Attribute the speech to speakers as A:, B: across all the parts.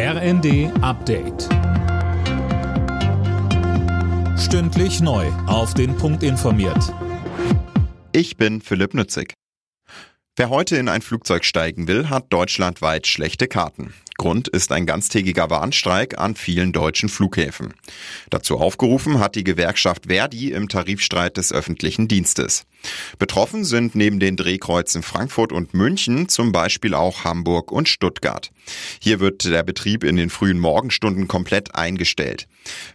A: RND Update. Stündlich neu. Auf den Punkt informiert.
B: Ich bin Philipp Nützig. Wer heute in ein Flugzeug steigen will, hat deutschlandweit schlechte Karten. Grund ist ein ganztägiger Warnstreik an vielen deutschen Flughäfen. Dazu aufgerufen hat die Gewerkschaft Verdi im Tarifstreit des öffentlichen Dienstes. Betroffen sind neben den Drehkreuzen Frankfurt und München zum Beispiel auch Hamburg und Stuttgart. Hier wird der Betrieb in den frühen Morgenstunden komplett eingestellt.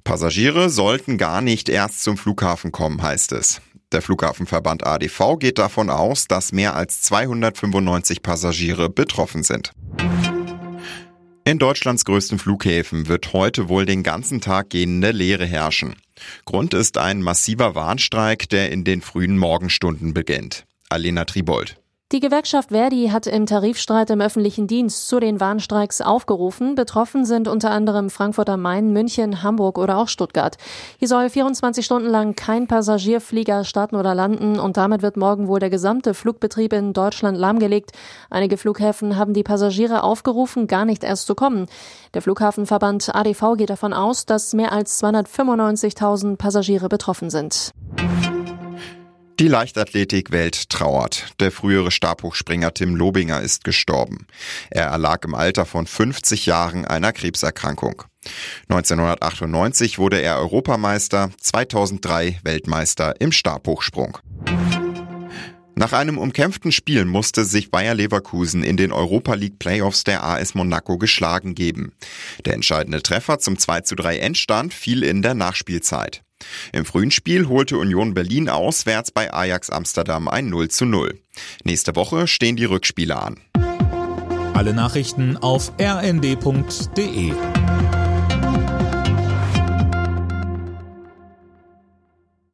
B: Passagiere sollten gar nicht erst zum Flughafen kommen, heißt es. Der Flughafenverband ADV geht davon aus, dass mehr als 295 Passagiere betroffen sind. In Deutschlands größten Flughäfen wird heute wohl den ganzen Tag gehende Leere herrschen. Grund ist ein massiver Warnstreik, der in den frühen Morgenstunden beginnt. Alena Tribold.
C: Die Gewerkschaft Verdi hat im Tarifstreit im öffentlichen Dienst zu den Warnstreiks aufgerufen. Betroffen sind unter anderem Frankfurt am Main, München, Hamburg oder auch Stuttgart. Hier soll 24 Stunden lang kein Passagierflieger starten oder landen und damit wird morgen wohl der gesamte Flugbetrieb in Deutschland lahmgelegt. Einige Flughäfen haben die Passagiere aufgerufen, gar nicht erst zu kommen. Der Flughafenverband ADV geht davon aus, dass mehr als 295.000 Passagiere betroffen sind.
B: Die Leichtathletikwelt trauert. Der frühere Stabhochspringer Tim Lobinger ist gestorben. Er erlag im Alter von 50 Jahren einer Krebserkrankung. 1998 wurde er Europameister, 2003 Weltmeister im Stabhochsprung. Nach einem umkämpften Spiel musste sich Bayer Leverkusen in den Europa League Playoffs der AS Monaco geschlagen geben. Der entscheidende Treffer zum 2 zu 3 Endstand fiel in der Nachspielzeit. Im frühen Spiel holte Union Berlin auswärts bei Ajax Amsterdam ein 0 zu 0. Nächste Woche stehen die Rückspiele an.
A: Alle Nachrichten auf rnd.de